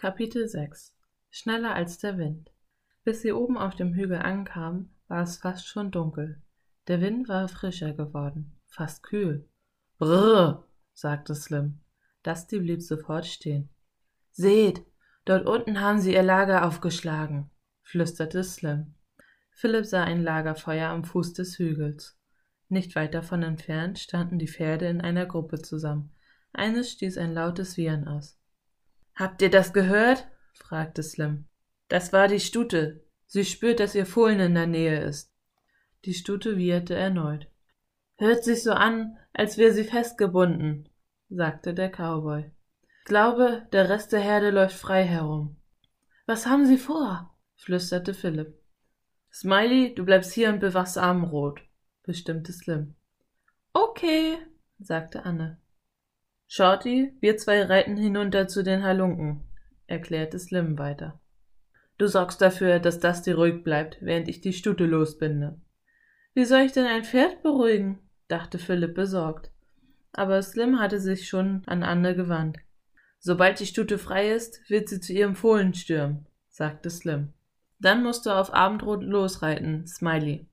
Kapitel 6 Schneller als der Wind Bis sie oben auf dem Hügel ankamen, war es fast schon dunkel. Der Wind war frischer geworden, fast kühl. Brrr, sagte Slim. Dusty blieb sofort stehen. Seht, dort unten haben sie ihr Lager aufgeschlagen, flüsterte Slim. Philipp sah ein Lagerfeuer am Fuß des Hügels. Nicht weit davon entfernt standen die Pferde in einer Gruppe zusammen. Eines stieß ein lautes Wiehern aus. Habt ihr das gehört? fragte Slim. Das war die Stute. Sie spürt, dass ihr Fohlen in der Nähe ist. Die Stute wieherte erneut. Hört sich so an, als wäre sie festgebunden, sagte der Cowboy. Glaube, der Rest der Herde läuft frei herum. Was haben Sie vor? flüsterte Philipp. Smiley, du bleibst hier und bewachst Armrot, bestimmte Slim. Okay, sagte Anne. Shorty, wir zwei reiten hinunter zu den Halunken, erklärte Slim weiter. Du sorgst dafür, dass Dusty ruhig bleibt, während ich die Stute losbinde. Wie soll ich denn ein Pferd beruhigen? dachte Philipp besorgt. Aber Slim hatte sich schon an Anne gewandt. Sobald die Stute frei ist, wird sie zu ihrem Fohlen stürmen, sagte Slim. Dann musst du auf Abendrot losreiten, Smiley.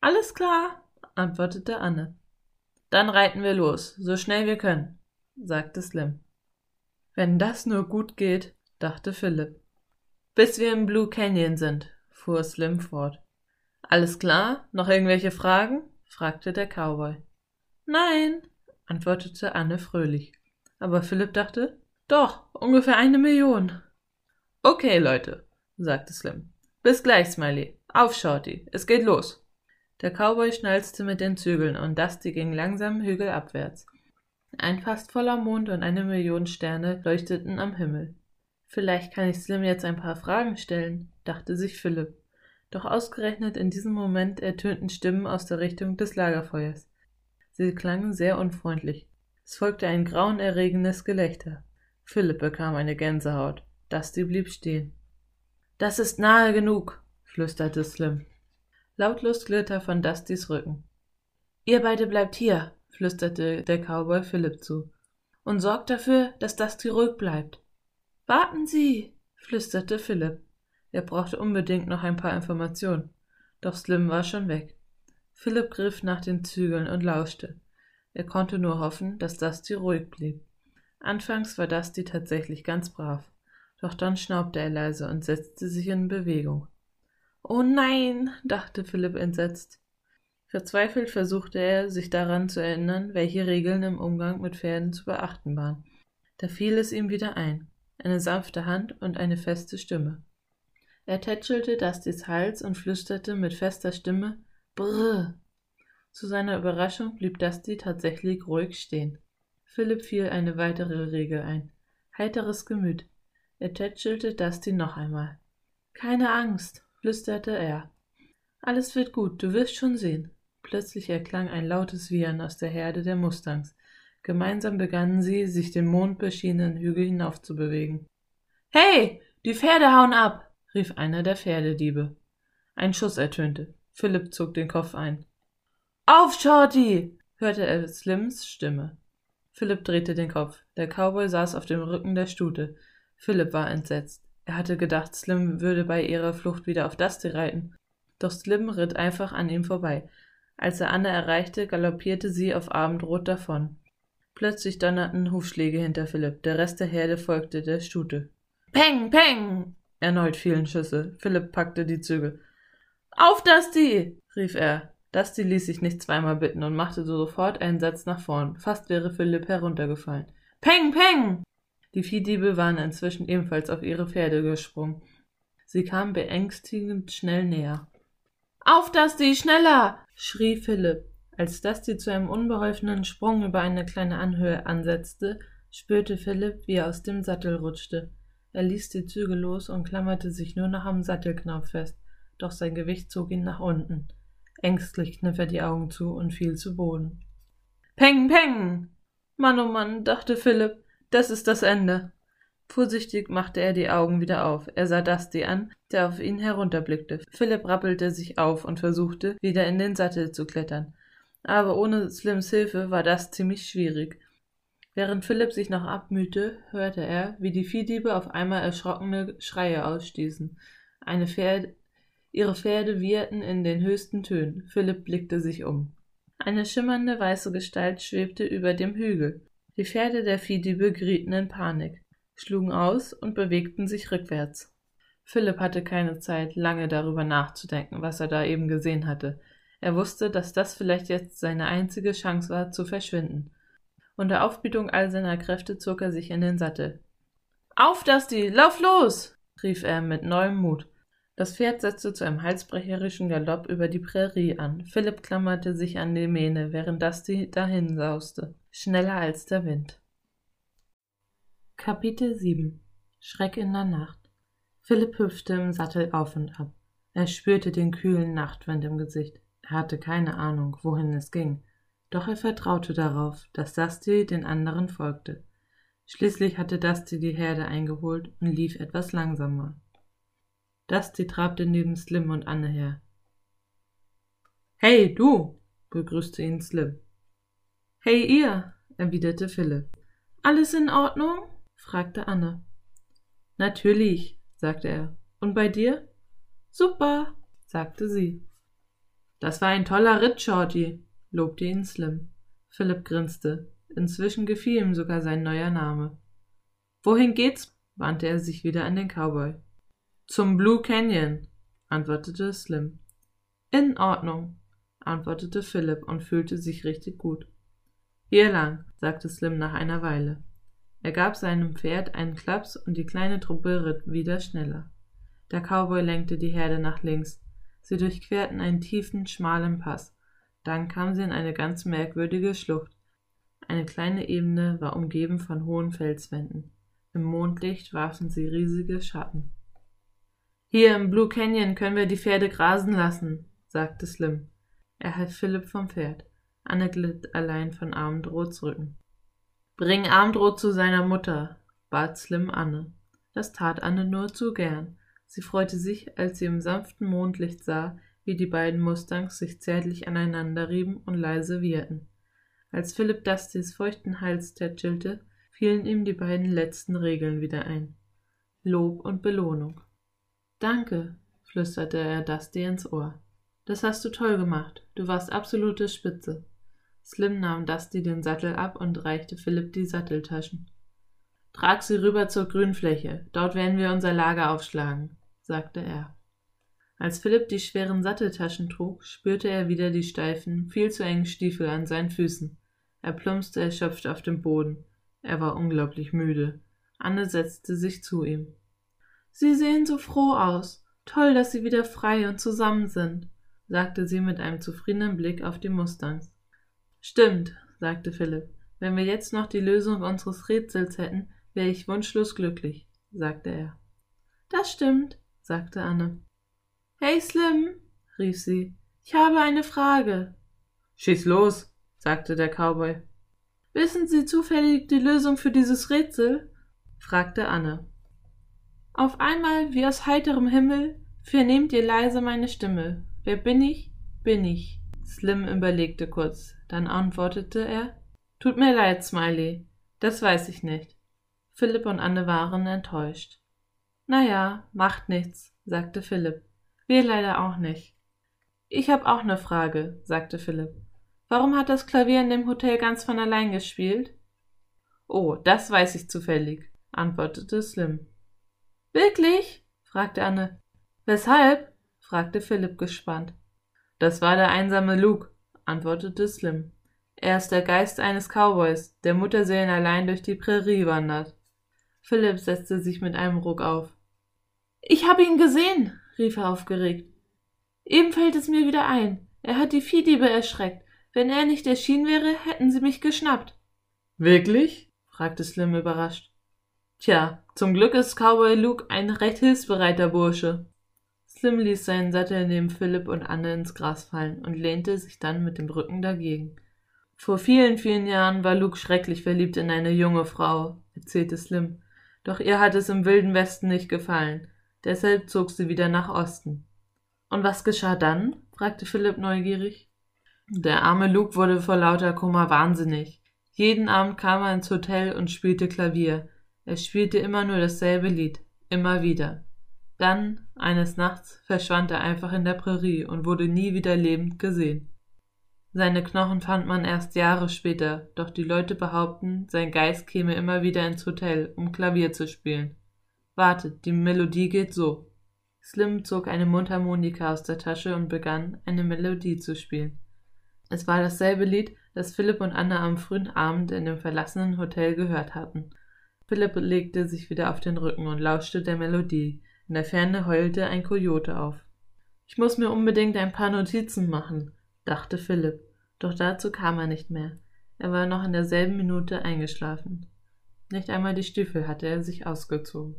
Alles klar, antwortete Anne. Dann reiten wir los, so schnell wir können sagte Slim. Wenn das nur gut geht, dachte Philipp. Bis wir im Blue Canyon sind, fuhr Slim fort. Alles klar? Noch irgendwelche Fragen? fragte der Cowboy. Nein, antwortete Anne fröhlich. Aber Philipp dachte, doch, ungefähr eine Million. Okay, Leute, sagte Slim. Bis gleich, Smiley. Auf, Shorty, es geht los. Der Cowboy schnalzte mit den Zügeln und Dusty ging langsam hügelabwärts. Ein fast voller Mond und eine Million Sterne leuchteten am Himmel. Vielleicht kann ich Slim jetzt ein paar Fragen stellen, dachte sich Philipp. Doch ausgerechnet in diesem Moment ertönten Stimmen aus der Richtung des Lagerfeuers. Sie klangen sehr unfreundlich. Es folgte ein grauenerregendes Gelächter. Philipp bekam eine Gänsehaut. Dusty blieb stehen. Das ist nahe genug, flüsterte Slim. Lautlos glitt er von Dustys Rücken. Ihr beide bleibt hier, flüsterte der Cowboy Philipp zu. Und sorgt dafür, dass Dusty ruhig bleibt. Warten Sie, flüsterte Philipp. Er brauchte unbedingt noch ein paar Informationen. Doch Slim war schon weg. Philipp griff nach den Zügeln und lauschte. Er konnte nur hoffen, dass Dusty ruhig blieb. Anfangs war Dusty tatsächlich ganz brav. Doch dann schnaubte er leise und setzte sich in Bewegung. Oh nein, dachte Philipp entsetzt. Verzweifelt versuchte er, sich daran zu erinnern, welche Regeln im Umgang mit Pferden zu beachten waren. Da fiel es ihm wieder ein. Eine sanfte Hand und eine feste Stimme. Er tätschelte Dustys Hals und flüsterte mit fester Stimme Brrr. Zu seiner Überraschung blieb Dusty tatsächlich ruhig stehen. Philipp fiel eine weitere Regel ein. Heiteres Gemüt. Er tätschelte Dusty noch einmal. Keine Angst, flüsterte er. Alles wird gut, du wirst schon sehen. Plötzlich erklang ein lautes Wiehern aus der Herde der Mustangs. Gemeinsam begannen sie, sich den mondbeschienenen Hügel hinaufzubewegen. Hey, die Pferde hauen ab! rief einer der Pferdediebe. Ein Schuss ertönte. Philipp zog den Kopf ein. Auf, Shorty! hörte er Slims Stimme. Philipp drehte den Kopf. Der Cowboy saß auf dem Rücken der Stute. Philipp war entsetzt. Er hatte gedacht, Slim würde bei ihrer Flucht wieder auf Dusty reiten. Doch Slim ritt einfach an ihm vorbei. Als er Anne erreichte, galoppierte sie auf Abendrot davon. Plötzlich donnerten Hufschläge hinter Philipp. Der Rest der Herde folgte der Stute. Peng, peng! Erneut fielen Schüsse. Philipp packte die Zügel. Auf, Dusty! rief er. Dusty ließ sich nicht zweimal bitten und machte sofort einen Satz nach vorn. Fast wäre Philipp heruntergefallen. Peng, peng! Die Viehdiebe waren inzwischen ebenfalls auf ihre Pferde gesprungen. Sie kamen beängstigend schnell näher. Auf, Dusty, schneller! schrie Philipp. Als Dusty zu einem unbeholfenen Sprung über eine kleine Anhöhe ansetzte, spürte Philipp, wie er aus dem Sattel rutschte. Er ließ die Züge los und klammerte sich nur noch am Sattelknauf fest, doch sein Gewicht zog ihn nach unten. Ängstlich kniff er die Augen zu und fiel zu Boden. Peng, peng! Mann, oh Mann, dachte Philipp, das ist das Ende. Vorsichtig machte er die Augen wieder auf. Er sah Dusty an, der auf ihn herunterblickte. Philipp rappelte sich auf und versuchte, wieder in den Sattel zu klettern. Aber ohne Slims Hilfe war das ziemlich schwierig. Während Philipp sich noch abmühte, hörte er, wie die Viehdiebe auf einmal erschrockene Schreie ausstießen. Eine Pferd, ihre Pferde wieherten in den höchsten Tönen. Philipp blickte sich um. Eine schimmernde weiße Gestalt schwebte über dem Hügel. Die Pferde der Viehdiebe gerieten in Panik, schlugen aus und bewegten sich rückwärts. Philipp hatte keine Zeit, lange darüber nachzudenken, was er da eben gesehen hatte. Er wusste, dass das vielleicht jetzt seine einzige Chance war, zu verschwinden. Unter Aufbietung all seiner Kräfte zog er sich in den Sattel. Auf, Dusty, lauf los! rief er mit neuem Mut. Das Pferd setzte zu einem halsbrecherischen Galopp über die Prärie an. Philipp klammerte sich an die Mähne, während Dusty dahin sauste, schneller als der Wind. Kapitel 7 Schreck in der Nacht Philipp hüpfte im Sattel auf und ab. Er spürte den kühlen Nachtwind im Gesicht. Er hatte keine Ahnung, wohin es ging. Doch er vertraute darauf, dass Dusty den anderen folgte. Schließlich hatte Dusty die Herde eingeholt und lief etwas langsamer. Dusty trabte neben Slim und Anne her. Hey, du! begrüßte ihn Slim. Hey, ihr! erwiderte Philipp. Alles in Ordnung? Fragte Anne. Natürlich, sagte er. Und bei dir? Super, sagte sie. Das war ein toller Ritt, Shorty, lobte ihn Slim. Philipp grinste. Inzwischen gefiel ihm sogar sein neuer Name. Wohin geht's? wandte er sich wieder an den Cowboy. Zum Blue Canyon, antwortete Slim. In Ordnung, antwortete Philipp und fühlte sich richtig gut. Hier lang, sagte Slim nach einer Weile. Er gab seinem Pferd einen Klaps und die kleine Truppe ritt wieder schneller. Der Cowboy lenkte die Herde nach links. Sie durchquerten einen tiefen, schmalen Pass. Dann kamen sie in eine ganz merkwürdige Schlucht. Eine kleine Ebene war umgeben von hohen Felswänden. Im Mondlicht warfen sie riesige Schatten. Hier im Blue Canyon können wir die Pferde grasen lassen, sagte Slim. Er half Philipp vom Pferd. Anne glitt allein von Abendrots Rücken. Bring Abendrot zu seiner Mutter, bat Slim Anne. Das tat Anne nur zu gern. Sie freute sich, als sie im sanften Mondlicht sah, wie die beiden Mustangs sich zärtlich aneinanderrieben und leise wieherten. Als Philipp Dustys feuchten Hals tätschelte, fielen ihm die beiden letzten Regeln wieder ein. Lob und Belohnung. Danke, flüsterte er Dusty ins Ohr. Das hast du toll gemacht. Du warst absolute Spitze. Slim nahm Dusty den Sattel ab und reichte Philipp die Satteltaschen. Trag sie rüber zur Grünfläche. Dort werden wir unser Lager aufschlagen, sagte er. Als Philipp die schweren Satteltaschen trug, spürte er wieder die steifen, viel zu engen Stiefel an seinen Füßen. Er plumpste erschöpft auf dem Boden. Er war unglaublich müde. Anne setzte sich zu ihm. Sie sehen so froh aus. Toll, dass Sie wieder frei und zusammen sind, sagte sie mit einem zufriedenen Blick auf die Mustangs. Stimmt, sagte Philipp. Wenn wir jetzt noch die Lösung unseres Rätsels hätten, wäre ich wunschlos glücklich, sagte er. Das stimmt, sagte Anne. Hey Slim, rief sie, ich habe eine Frage. Schieß los, sagte der Cowboy. Wissen Sie zufällig die Lösung für dieses Rätsel? fragte Anne. Auf einmal, wie aus heiterem Himmel, vernehmt ihr leise meine Stimme. Wer bin ich? Bin ich. Slim überlegte kurz, dann antwortete er Tut mir leid, Smiley, das weiß ich nicht. Philipp und Anne waren enttäuscht. Na ja, macht nichts, sagte Philipp. Wir leider auch nicht. Ich hab auch ne Frage, sagte Philipp. Warum hat das Klavier in dem Hotel ganz von allein gespielt? Oh, das weiß ich zufällig, antwortete Slim. Wirklich? fragte Anne. Weshalb? fragte Philipp gespannt. Das war der einsame Luke, antwortete Slim. Er ist der Geist eines Cowboys, der Mutterseelen allein durch die Prärie wandert. Philipp setzte sich mit einem Ruck auf. Ich habe ihn gesehen, rief er aufgeregt. Eben fällt es mir wieder ein. Er hat die Viehdiebe erschreckt. Wenn er nicht erschienen wäre, hätten sie mich geschnappt. Wirklich? fragte Slim überrascht. Tja, zum Glück ist Cowboy Luke ein recht hilfsbereiter Bursche. Slim ließ seinen Sattel neben Philipp und Anne ins Gras fallen und lehnte sich dann mit dem Rücken dagegen. Vor vielen, vielen Jahren war Luke schrecklich verliebt in eine junge Frau, erzählte Slim. Doch ihr hat es im wilden Westen nicht gefallen. Deshalb zog sie wieder nach Osten. Und was geschah dann? fragte Philipp neugierig. Der arme Luke wurde vor lauter Kummer wahnsinnig. Jeden Abend kam er ins Hotel und spielte Klavier. Er spielte immer nur dasselbe Lied, immer wieder. Dann, eines Nachts, verschwand er einfach in der Prärie und wurde nie wieder lebend gesehen. Seine Knochen fand man erst Jahre später, doch die Leute behaupten, sein Geist käme immer wieder ins Hotel, um Klavier zu spielen. Wartet, die Melodie geht so. Slim zog eine Mundharmonika aus der Tasche und begann, eine Melodie zu spielen. Es war dasselbe Lied, das Philipp und Anna am frühen Abend in dem verlassenen Hotel gehört hatten. Philipp legte sich wieder auf den Rücken und lauschte der Melodie. In der Ferne heulte ein Kojote auf. Ich muss mir unbedingt ein paar Notizen machen, dachte Philipp, doch dazu kam er nicht mehr. Er war noch in derselben Minute eingeschlafen. Nicht einmal die Stiefel hatte er sich ausgezogen.